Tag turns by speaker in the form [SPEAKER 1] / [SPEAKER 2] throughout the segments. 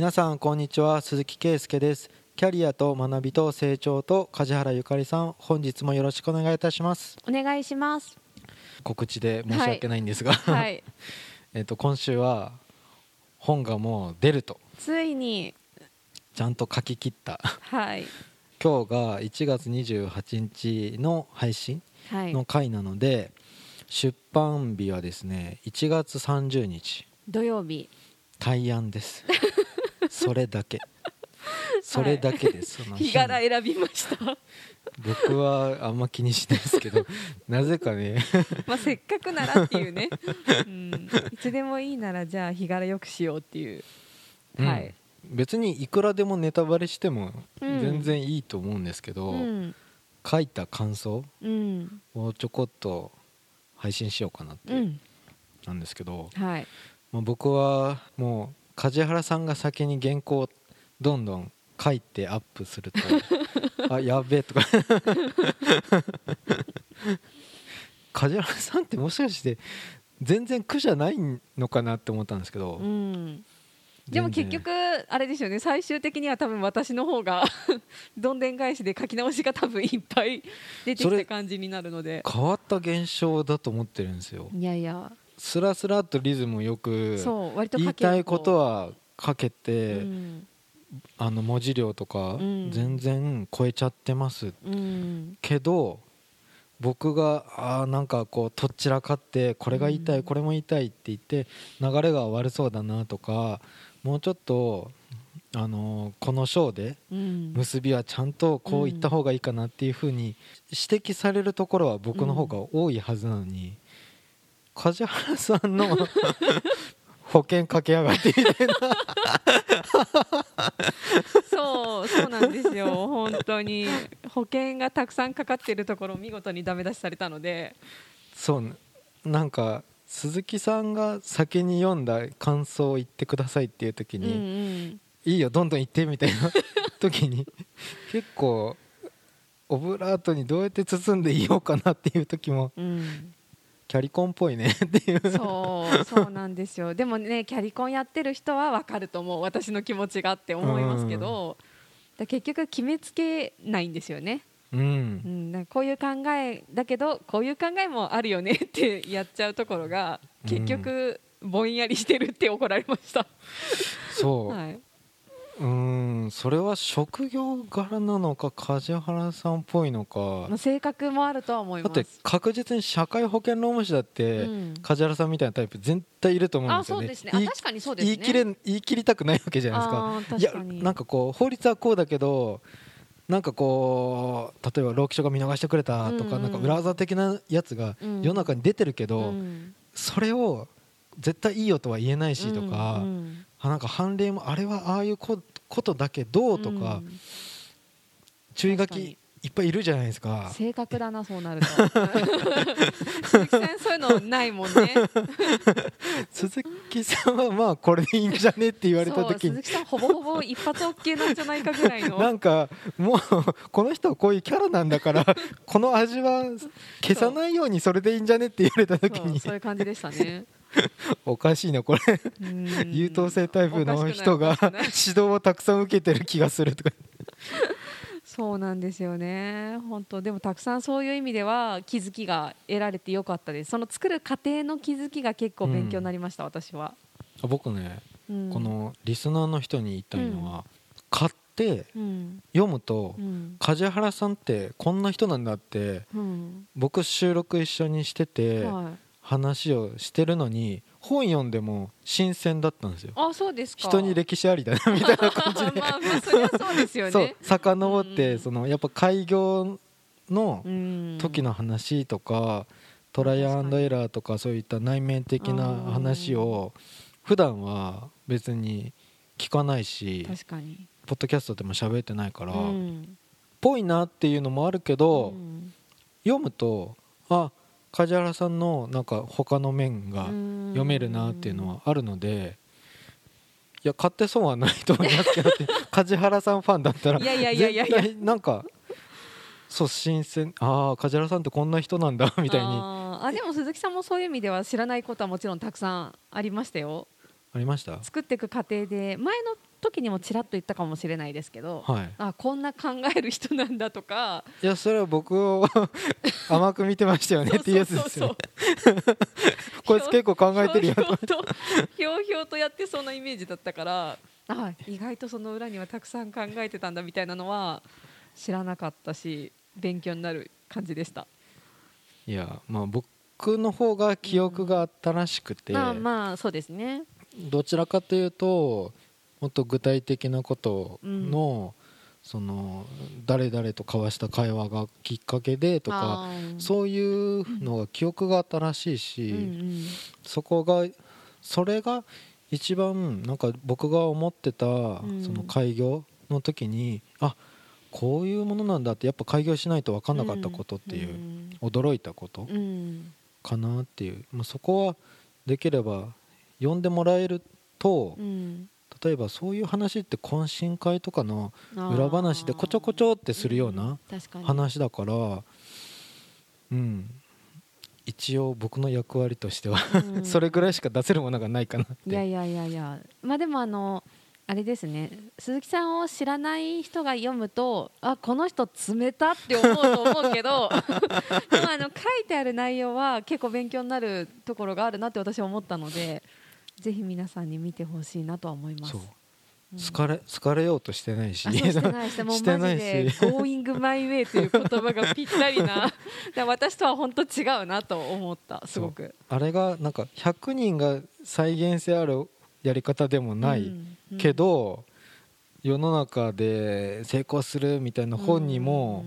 [SPEAKER 1] 皆さんこんにちは。鈴木圭介です。キャリアと学びと成長と梶原ゆかりさん本日もよろしくお願いいたします。
[SPEAKER 2] お願いします。
[SPEAKER 1] 告知で申し訳ないんですが、
[SPEAKER 2] はい。
[SPEAKER 1] えっと今週は本がもう出ると。
[SPEAKER 2] ついに。
[SPEAKER 1] ちゃんと書き切った。
[SPEAKER 2] はい。
[SPEAKER 1] 今日が1月28日の配信
[SPEAKER 2] はい。
[SPEAKER 1] の回なので、出版日はですね1月30日。
[SPEAKER 2] 土曜日。
[SPEAKER 1] 大安です それだけ。それだけです、その
[SPEAKER 2] 日柄選びました。
[SPEAKER 1] 僕はあんま気にしないですけど なぜかね。
[SPEAKER 2] まあせっかくならっていうね、うん、いつでもいいならじゃあ日柄よくしようっていう、
[SPEAKER 1] うん。
[SPEAKER 2] はい、
[SPEAKER 1] 別にいくらでもネタバレしても
[SPEAKER 2] うん。
[SPEAKER 1] 全然いいと思うんですけど、
[SPEAKER 2] うん。
[SPEAKER 1] 書いた感想
[SPEAKER 2] うん。
[SPEAKER 1] をちょこっと配信しようかなって
[SPEAKER 2] うん
[SPEAKER 1] なんですけど、
[SPEAKER 2] はい
[SPEAKER 1] まあ、僕はもう梶原さんが先に原稿をどんどん書いてアップすると あやべえとか。梶原さんってもしかして全然苦じゃないのかなって思ったんですけど、
[SPEAKER 2] うん。でも結局あれですよね。最終的には多分私の方が どんでん返しで書き直しが多分いっぱい出てきた感じになるので。
[SPEAKER 1] 変わった現象だと思ってるんですよ。
[SPEAKER 2] いやいや
[SPEAKER 1] スラスラっとリズムよく言いたいことは書け
[SPEAKER 2] う
[SPEAKER 1] て、
[SPEAKER 2] ん。
[SPEAKER 1] あの文字量とか
[SPEAKER 2] うん。
[SPEAKER 1] 全然超えちゃってます。
[SPEAKER 2] うん。
[SPEAKER 1] けど僕があーなんかこうとっちらかってこれが言いたい、
[SPEAKER 2] うん。
[SPEAKER 1] これも言いたいって言って流れが悪そうだなとかもうちょっとあのーこの章で
[SPEAKER 2] うん。
[SPEAKER 1] 結びはちゃんとこう言った方がいいかなっていうふうに指摘されるところは僕の方が多いはずなのに、梶原さんの 保険かけやがってみたいな。
[SPEAKER 2] そうそうなんですよ。本当に。保険がたくさんかかっているところを見事にダメ出しされたので。
[SPEAKER 1] そうなんか鈴木さんが先に読んだ感想を言ってくださいっていう時
[SPEAKER 2] うん
[SPEAKER 1] に、
[SPEAKER 2] うん。
[SPEAKER 1] いいよどんどん言ってみたいな時に結構オブラートにどうやって包んでいようかなっていう時も
[SPEAKER 2] うん
[SPEAKER 1] キャリコンっぽいね。っていう。
[SPEAKER 2] そうそうなんですよ。でもねキャリコンやってる人は分かると思う私の気持ちがって思いますけど、だ結局決めつけないんですよね、
[SPEAKER 1] う
[SPEAKER 2] うん。ん、なんかこういう考えだけどこういう考えもあるよねってやっちゃうところが結局ぼんやりしてるって怒られました、
[SPEAKER 1] そう、
[SPEAKER 2] はい、
[SPEAKER 1] うーんそれは職業柄なのか梶原さんっぽいのか。
[SPEAKER 2] まあ性格もあるとは思います。
[SPEAKER 1] だって確実に社会保険労務士だって、
[SPEAKER 2] うん。
[SPEAKER 1] 梶原さんみたいなタイプ絶対いると思うん
[SPEAKER 2] あ
[SPEAKER 1] ですよね言い
[SPEAKER 2] 確かにそうですね。
[SPEAKER 1] 言い切れ言い切りたくないわけじゃないですか。いやなんかこう法律はこうだけどなんかこう例えば労基署が見逃してくれたとか、
[SPEAKER 2] うんうん。
[SPEAKER 1] なんか裏技的なやつが
[SPEAKER 2] うん。
[SPEAKER 1] 世の中に出てるけど、
[SPEAKER 2] うん。
[SPEAKER 1] それを絶対いいよとは言えないしとか、
[SPEAKER 2] うんうん
[SPEAKER 1] あなんか判例もあれはああいうこことだけどとか、
[SPEAKER 2] うん。
[SPEAKER 1] 注意書きいっぱいいるじゃないですか。
[SPEAKER 2] 正確だなそうなると。鈴木さんそういうのないもんね。
[SPEAKER 1] 鈴木さんはまあこれでいいんじゃねって言われた時に。
[SPEAKER 2] 鈴木さんほぼほぼ一発 OK なんじゃないかぐらいの。
[SPEAKER 1] なんかもうこの人はこういうキャラなんだから この味は消さないようにそれでいいんじゃねって言われた時に。
[SPEAKER 2] そういう感じでしたね
[SPEAKER 1] おかしいなこれ。
[SPEAKER 2] うん。
[SPEAKER 1] 優等生タイプの人が指導をたくさん受けてる気がするとか。
[SPEAKER 2] そうなんですよね。本当でもたくさんそういう意味では気づきが得られてよかったです。その作る過程の気づきが結構勉強になりました、私は、
[SPEAKER 1] あ僕ね
[SPEAKER 2] うん。
[SPEAKER 1] このリスナーの人に言いたいのは買って
[SPEAKER 2] うん。
[SPEAKER 1] 読むと
[SPEAKER 2] うん。
[SPEAKER 1] 梶原さんってこんな人なんだって
[SPEAKER 2] うん。
[SPEAKER 1] 僕収録一緒にしてて
[SPEAKER 2] はい、
[SPEAKER 1] 話をしてるのに本読んでも新鮮だったんですよ。
[SPEAKER 2] あそうですか。
[SPEAKER 1] 人に歴史ありだなみたいな感じで。
[SPEAKER 2] まあまあそうですよね。
[SPEAKER 1] そう遡って
[SPEAKER 2] うん。
[SPEAKER 1] そのやっぱ開業の
[SPEAKER 2] うん。
[SPEAKER 1] 時の話とかトライアンドエラーとかそういった内面的な話を普段は別に聞かないし
[SPEAKER 2] 確かに。
[SPEAKER 1] ポッドキャストでも喋ってないから
[SPEAKER 2] うん。
[SPEAKER 1] ぽいなっていうのもあるけど
[SPEAKER 2] うん。
[SPEAKER 1] 読むとあ梶原さんのなんか他の面が読めるなっていうのはあるのでいや買って損はないと思いますけど 梶原さんファンだったら
[SPEAKER 2] いやいやいやいやいや。
[SPEAKER 1] 絶対なんかそう新鮮ああ梶原さんってこんな人なんだみたいに。あ
[SPEAKER 2] でも鈴木さんもそういう意味では知らないことはもちろんたくさんありましたよ。
[SPEAKER 1] りました？
[SPEAKER 2] 作っていく過程で前の時にもちらっと言ったかもしれないですけど、
[SPEAKER 1] はい。
[SPEAKER 2] あこんな考える人なんだとか。
[SPEAKER 1] いやそれは僕を 甘く見てましたよねっていうやつですよね。こいつ結構考えてるよ
[SPEAKER 2] ひょうひょうとひょうひょうとやってそうなイメージだったからあ意外とその裏にはたくさん考えてたんだみたいなのは知らなかったし勉強になる感じでした。
[SPEAKER 1] いやまあ僕の方が記憶が新しくて、
[SPEAKER 2] まあまあそうですね。
[SPEAKER 1] どちらかというともっと具体的なことの、その誰々と交わした会話がきっかけでとかそういうのが記憶が新しいし、
[SPEAKER 2] うんうん。
[SPEAKER 1] そこがそれが一番なんか僕が思ってた
[SPEAKER 2] ん。
[SPEAKER 1] その開業の時に、あこういうものなんだってやっぱ開業しないと分かんなかったことっていう、驚いたこと
[SPEAKER 2] うん。うん
[SPEAKER 1] かなっていう、まあ、そこはできれば読んでもらえると、
[SPEAKER 2] うん
[SPEAKER 1] 例えばそういう話って懇親会とかの裏話でこちょこちょってするような話だからうん。一応僕の役割としては
[SPEAKER 2] うん。
[SPEAKER 1] それぐらいしか出せるものがないかなって。
[SPEAKER 2] いやいやいやいや。まあでもあのあれですね。鈴木さんを知らない人が読むとあこの人冷たって思うと思うけど でもあの書いてある内容は結構勉強になるところがあるなって私は思ったのでぜひ皆さんに見てほしいなとは思います。
[SPEAKER 1] そう。
[SPEAKER 2] うん。
[SPEAKER 1] 好かれ好かれようとしてないし。
[SPEAKER 2] あそうしてないして もうマジで
[SPEAKER 1] し「
[SPEAKER 2] Going my way」という言葉がぴったりな。で私とは本当違うなと思ったすごく。
[SPEAKER 1] あれがなんか100人が再現性あるやり方でもない
[SPEAKER 2] うんうん。
[SPEAKER 1] けど、世の中で成功するみたいな本にも、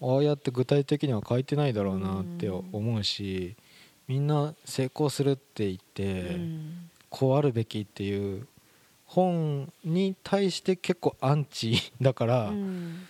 [SPEAKER 1] ああやって具体的には書いてないだろうなって思うし、みんな成功するって言って、
[SPEAKER 2] うん。
[SPEAKER 1] こうあるべきっていう本に対して結構アンチ だから、
[SPEAKER 2] うん。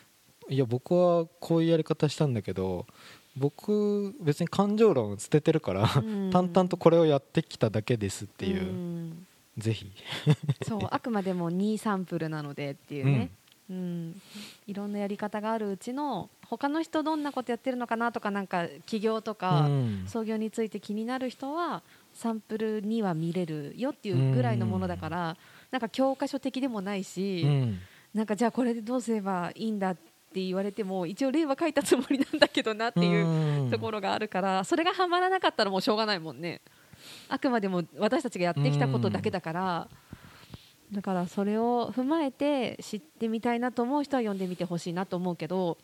[SPEAKER 1] いや僕はこういうやり方したんだけど僕別に感情論捨ててるから、
[SPEAKER 2] うん。
[SPEAKER 1] 淡々とこれをやってきただけですっていう、
[SPEAKER 2] ん。
[SPEAKER 1] ぜひ、
[SPEAKER 2] そうあくまでも2サンプルなのでっていうね、うん。いろんなやり方があるうちの他の人どんなことやってるのかなとかなんか起業とか、
[SPEAKER 1] うん。
[SPEAKER 2] 創業について気になる人はサンプルには見れるよっていうぐらいのものだから、なんか教科書的でもないし、
[SPEAKER 1] うん。
[SPEAKER 2] なんかじゃあこれでどうすればいいんだって言われても一応例は書いたつもりなんだけどなっていうところがあるからそれがはまらなかったらもうしょうがないもんね。あくまでも私たちがやってきたことだけだから。だからそれを踏まえて知ってみたいなと思う人は読んでみてほしいなと思うけど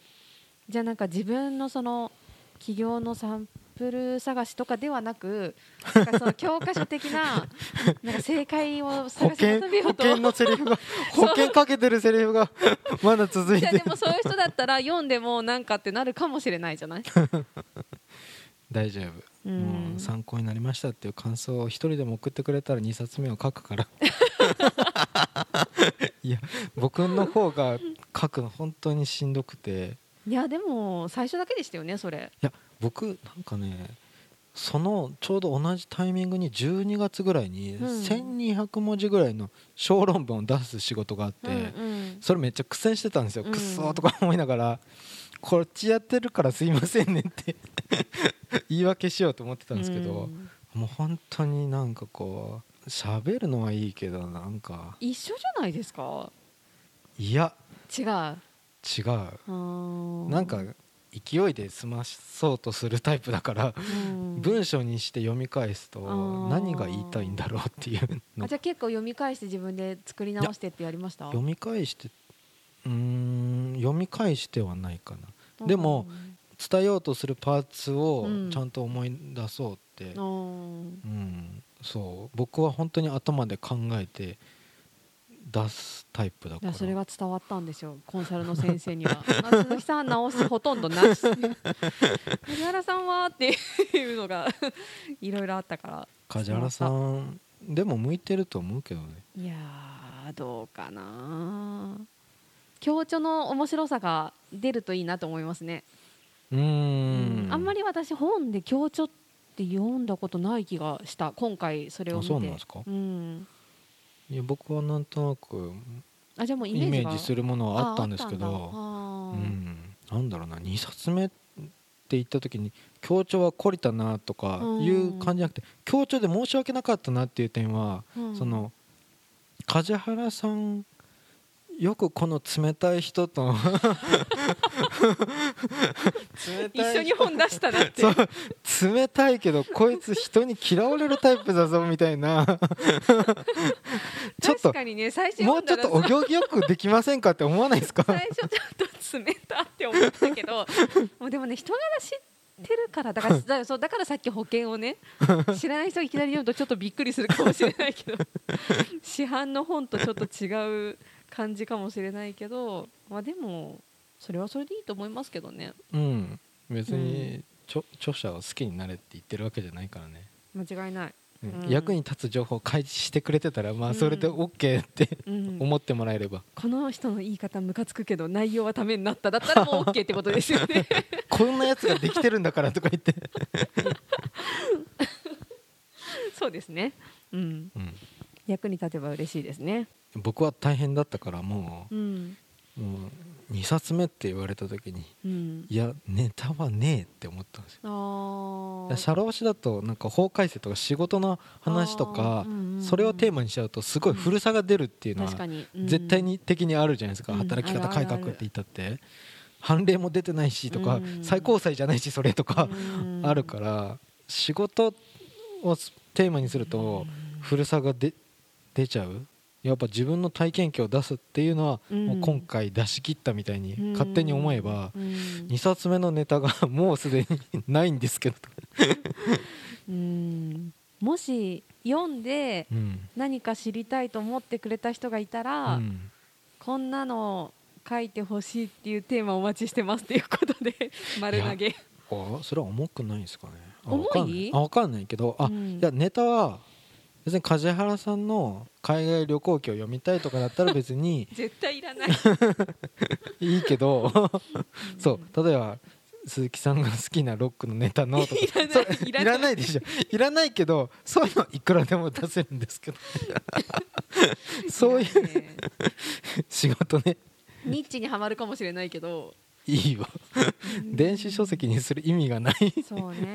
[SPEAKER 2] じゃあなんか自分のその起業のサンプル探しとかではなくなんかその教科書的な なんか正解を
[SPEAKER 1] 保
[SPEAKER 2] 探し
[SPEAKER 1] 険
[SPEAKER 2] 求めようと。
[SPEAKER 1] 保険のセリフが 保険かけてるセリフがまだ続い
[SPEAKER 2] いや
[SPEAKER 1] て
[SPEAKER 2] でもそういう人だったら読んでもなんかってなるかもしれないじゃない？
[SPEAKER 1] 大丈夫、
[SPEAKER 2] うん
[SPEAKER 1] 参考になりましたっていう感想を一人でも送ってくれたら2冊目を書くから。いや僕の方が書くの本当にしんどくて
[SPEAKER 2] いやでも最初だけでしたよねそれ。
[SPEAKER 1] いや僕なんかねそのちょうど同じタイミングに12月ぐらいに
[SPEAKER 2] うん。
[SPEAKER 1] 1200文字ぐらいの小論文を出す仕事があって、それめっちゃ苦戦してたんですよ、
[SPEAKER 2] うん。
[SPEAKER 1] くっそーとか思いながらこっちやってるからすいませんねって 言い訳しようと思ってたんですけど、
[SPEAKER 2] うん。
[SPEAKER 1] もう本当になんかこう喋るのはいいけどなんか。
[SPEAKER 2] 一緒じゃないですか？
[SPEAKER 1] いや。
[SPEAKER 2] 違う。あ
[SPEAKER 1] 違う。
[SPEAKER 2] ー。
[SPEAKER 1] なんか勢いで済まそうとするタイプだから
[SPEAKER 2] うん。
[SPEAKER 1] 文章にして読み返すと何が言いたいんだろうっていうの。
[SPEAKER 2] あじゃあ結構読み返して自分で作り直してってやりました？
[SPEAKER 1] 読み返してうーん読み返してはないかな。でも伝えようとするパーツを
[SPEAKER 2] うん。
[SPEAKER 1] ちゃんと思い出そうって、
[SPEAKER 2] うん
[SPEAKER 1] うんそう。僕は本当に頭で考えて出すタイプだ
[SPEAKER 2] い
[SPEAKER 1] から。
[SPEAKER 2] やそれが伝わったんですよ。コンサルの先生には。あ鈴木さん直しほとんどなし。梶原さんはっていうのが いろいろあったから。
[SPEAKER 1] 梶原さんでも向いてると思うけどね。
[SPEAKER 2] いやーどうかな。強調の面白さが出るといいなと思いますね。
[SPEAKER 1] うーん。
[SPEAKER 2] あんまり私本で強調って読んだことない気がした。今回それを見て。
[SPEAKER 1] あそうなんですか。
[SPEAKER 2] うん
[SPEAKER 1] いや僕はなんとなく
[SPEAKER 2] あじゃあもうイメージ
[SPEAKER 1] するものはあったんですけどうん。なんだろうな2冊目って言った時に強調は懲りたなとかいう感じじゃなくて強調で申し訳なかったなっていう点は、
[SPEAKER 2] うん。
[SPEAKER 1] その梶原さんよくこの冷たい人と冷
[SPEAKER 2] 一緒に本出したなって。
[SPEAKER 1] 冷たいけどこいつ人に嫌われるタイプだぞみたいな。ちょっともうちょっとお行儀よくできませんかって思わないですか？
[SPEAKER 2] 最初ちょっと冷たって思ったけどもうでもね人柄知ってるからだからだからそうだからさっき保険をね知らない人がいきなり読むとちょっとびっくりするかもしれないけど 市販の本とちょっと違う感じかもしれないけどまあでもそれはそれでいいと思いますけどね。
[SPEAKER 1] うん。別にちょ著者を好きになれって言ってるわけじゃないからね、
[SPEAKER 2] 間違いない、
[SPEAKER 1] うん。
[SPEAKER 2] うん。
[SPEAKER 1] 役に立つ情報を開示してくれてたらまあそれで OK って
[SPEAKER 2] うん、
[SPEAKER 1] 思ってもらえれば、
[SPEAKER 2] この人の言い方ムカつくけど内容はためになった。だったらもう OK ってことですよね。
[SPEAKER 1] こんなやつができてるんだからとか言って、
[SPEAKER 2] そうですね。うん。
[SPEAKER 1] うん。
[SPEAKER 2] 役に立てば嬉しいですね。
[SPEAKER 1] 僕は大変だったからも
[SPEAKER 2] う。ん。
[SPEAKER 1] うもう2冊目って言われた時に
[SPEAKER 2] うん。
[SPEAKER 1] いやネタはねえって思ったんですよ。社労士だとなんか法改正とか仕事の話とか
[SPEAKER 2] うんうんうん
[SPEAKER 1] それをテーマにしちゃうとすごい古さが出るっていうのは絶対に的にあるじゃないですか。
[SPEAKER 2] うん
[SPEAKER 1] 働き方改革って言ったって。判例も出てないしとか
[SPEAKER 2] うん
[SPEAKER 1] 最高裁じゃないしそれとか
[SPEAKER 2] うん
[SPEAKER 1] あるから仕事をテーマにすると古さが出出ちゃうやっぱ自分の体験記を出すっていうのは
[SPEAKER 2] うん。
[SPEAKER 1] もう今回出し切ったみたいに勝手に思えば
[SPEAKER 2] うん。
[SPEAKER 1] 2冊目のネタがもうすでにないんですけど。
[SPEAKER 2] うん。もし読んで
[SPEAKER 1] うん。
[SPEAKER 2] 何か知りたいと思ってくれた人がいたら、
[SPEAKER 1] うん。
[SPEAKER 2] こんなの書いてほしいっていうテーマをお待ちしてますっていうことで丸投げ。
[SPEAKER 1] あそれは重くないですかね。あ
[SPEAKER 2] 重い？
[SPEAKER 1] わかんない。あ分かんないけどあ、
[SPEAKER 2] うん。
[SPEAKER 1] いやネタは別に梶原さんの海外旅行記を読みたいとかだったら別に
[SPEAKER 2] 絶対いらない。
[SPEAKER 1] いいけどそう例えば鈴木さんが好きなロックのネタのとか
[SPEAKER 2] いらない。
[SPEAKER 1] でしょ。いらないけどそういうのいくらでも出せるんですけど。そういう仕事ね。
[SPEAKER 2] ニッチにはまるかもしれないけど。
[SPEAKER 1] いいわ。電子書籍にする意味がない。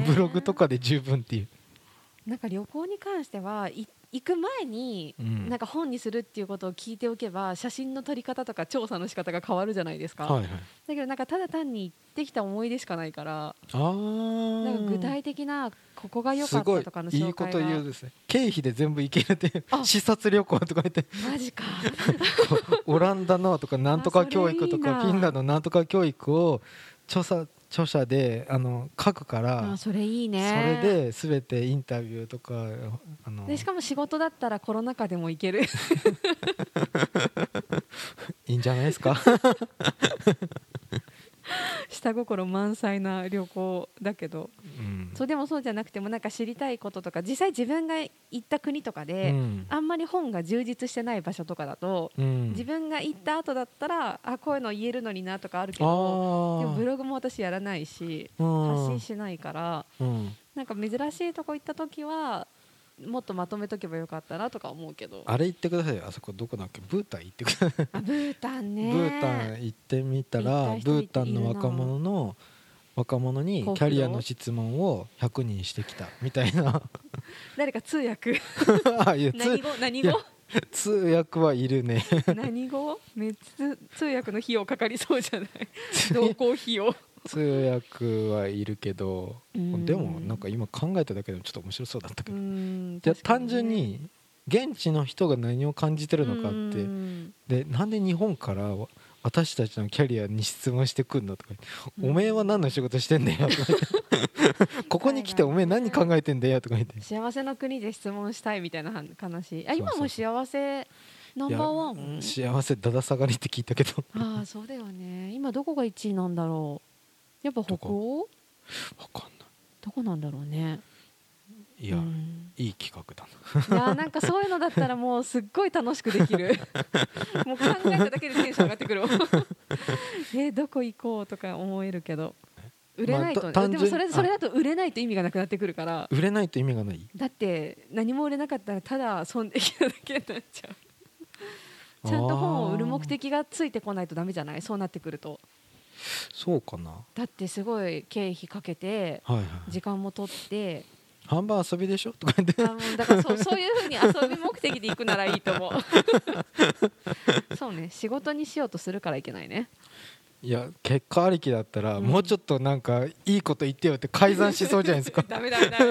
[SPEAKER 1] ブログとかで十分っていう
[SPEAKER 2] なんか旅行に関してはい行く前に、
[SPEAKER 1] うん。
[SPEAKER 2] なんか本にするっていうことを聞いておけば写真の撮り方とか調査の仕方が変わるじゃないですか、
[SPEAKER 1] はいはい。
[SPEAKER 2] だけどなんかただ単に行ってきた思い出しかないからなんか具体的なここが良かったとかの
[SPEAKER 1] いいこと言うですね。経費で全部いけるっていう
[SPEAKER 2] あ。
[SPEAKER 1] 視察旅行とか言って。
[SPEAKER 2] マジか。
[SPEAKER 1] オランダのとかなんとか教育とかフィンランドのなんとか教育を著者著者であの書くから
[SPEAKER 2] あそれいい
[SPEAKER 1] そ
[SPEAKER 2] ね
[SPEAKER 1] れで全てインタビューとかあの
[SPEAKER 2] でしかも仕事だったらコロナ禍でも行ける。
[SPEAKER 1] いいんじゃないですか？
[SPEAKER 2] 下心満載な旅行だけど。
[SPEAKER 1] うん。
[SPEAKER 2] そうでもそうじゃなくてもなんか知りたいこととか実際自分が行った国とかで、
[SPEAKER 1] うん。
[SPEAKER 2] あんまり本が充実してない場所とかだと、
[SPEAKER 1] うん。
[SPEAKER 2] 自分が行った後だったらあこういうの言えるのになとかあるけ
[SPEAKER 1] あ
[SPEAKER 2] どでもブ
[SPEAKER 1] ー
[SPEAKER 2] ログも私やらないし
[SPEAKER 1] うん。
[SPEAKER 2] 発信しないから
[SPEAKER 1] うん。
[SPEAKER 2] なんか珍しいとこ行った時はもっとまとめとけばよかったなとか思うけど。
[SPEAKER 1] あれ行ってくださいよ。あそこどこだっけ？ブータン行ってください。
[SPEAKER 2] あブータンね。
[SPEAKER 1] ブータン行ってみたらブータンの若者の若者にキャリアの質問を100人してきたみたいな。
[SPEAKER 2] 誰か通訳。
[SPEAKER 1] あいや
[SPEAKER 2] 何
[SPEAKER 1] 通
[SPEAKER 2] 語？何語？
[SPEAKER 1] 通訳はいるね。
[SPEAKER 2] 何語？めっちゃ通訳の費用かかりそうじゃない？同行費用
[SPEAKER 1] 通訳はいるけど
[SPEAKER 2] うん。
[SPEAKER 1] でもなんか今考えただけでもちょっと面白そうだったけ
[SPEAKER 2] う
[SPEAKER 1] ど
[SPEAKER 2] ん。
[SPEAKER 1] じゃあ
[SPEAKER 2] 確か
[SPEAKER 1] 単純に現地の人が何を感じてるのかって
[SPEAKER 2] うん。
[SPEAKER 1] でなんで日本から私たちのキャリアに質問してくんのとか
[SPEAKER 2] うん。
[SPEAKER 1] おめえは何の仕事してんだよとか ここに来ておめえ何考えてんだよとか言って。
[SPEAKER 2] 幸せの国で質問したいみたいな話。あ今も幸せナンバーワン
[SPEAKER 1] 幸せだだ下がりって聞いたけど。
[SPEAKER 2] ああそうだよね。今どこが1位なんだろうやっぱ北欧？
[SPEAKER 1] わかんな
[SPEAKER 2] どこなんだろうね。
[SPEAKER 1] いいや、
[SPEAKER 2] うん。
[SPEAKER 1] いい企画だな。い
[SPEAKER 2] やーなんかそういうのだったらもうすっごい楽しくできる。もう考えただけでテンション上がってくるわ。えーどこ行こうとか思えるけど。売れないと、
[SPEAKER 1] まあ
[SPEAKER 2] でもそれそれだと売れないと意味がなくなってくるから。
[SPEAKER 1] 売れないと意味がない。
[SPEAKER 2] だって何も売れなかったらただ損できただけになっちゃう。ちゃんと本を売る目的がついてこないとダメじゃない？そうなってくると
[SPEAKER 1] そうかな。
[SPEAKER 2] だってすごい経費かけて時間も取って。
[SPEAKER 1] 半分遊びでしょ？とか言って。
[SPEAKER 2] だからそうそういうふうに遊び目的で行くならいいと思う。そうね仕事にしようとするからいけないね
[SPEAKER 1] いや結果ありきだったら、
[SPEAKER 2] うん。
[SPEAKER 1] もうちょっとなんかいいこと言ってよって改ざんしそうじゃないですか。
[SPEAKER 2] ダメダメダメ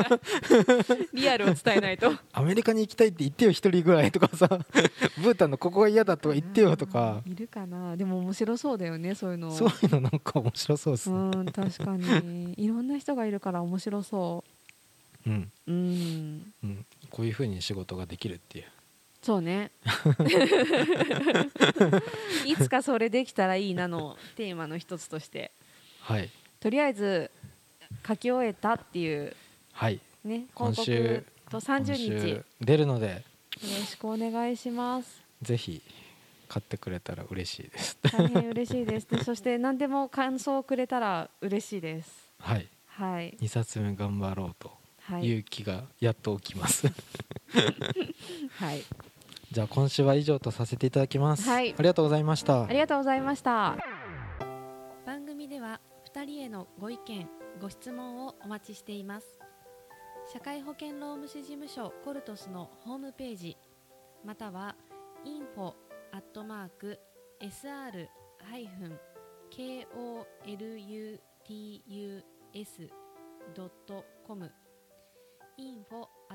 [SPEAKER 2] リアルを伝えないと。
[SPEAKER 1] アメリカに行きたいって言ってよ一人ぐらいとかさ ブータンのここが嫌だとか言ってよとか。
[SPEAKER 2] うんいるかな。でも面白そうだよねそういうの。
[SPEAKER 1] そういうのなんか面白そうですね。
[SPEAKER 2] うん確かに。いろんな人がいるから面白そ
[SPEAKER 1] う。ん、
[SPEAKER 2] ううん。
[SPEAKER 1] うん、こういうふうに仕事ができるっていう
[SPEAKER 2] そうね。いつかそれできたらいいなのテーマの一つとして。
[SPEAKER 1] はい。
[SPEAKER 2] とりあえず書き終えたっていう
[SPEAKER 1] はい。
[SPEAKER 2] ね
[SPEAKER 1] 今
[SPEAKER 2] 広
[SPEAKER 1] 週
[SPEAKER 2] 告と30日。
[SPEAKER 1] 出るので
[SPEAKER 2] ろしくお願いします。
[SPEAKER 1] ぜひ買ってくれたら嬉しいです。
[SPEAKER 2] 大変嬉しいです。で そして何でも感想をくれたら嬉しいです。
[SPEAKER 1] はい。
[SPEAKER 2] はい。
[SPEAKER 1] 2冊目頑張ろうと
[SPEAKER 2] はい。いう
[SPEAKER 1] 気がやっと起きます、
[SPEAKER 2] はい
[SPEAKER 1] じゃあ今週は以上とさせていただきます、
[SPEAKER 2] はい。
[SPEAKER 1] ありがとうございました。
[SPEAKER 2] ありがとうございました。番組では2人へのご意見ご質問をお待ちしています。社会保険労務士事務所コルトスのホームページまたは info アットマーク sr ハイフン kolutus ドットコム。info ア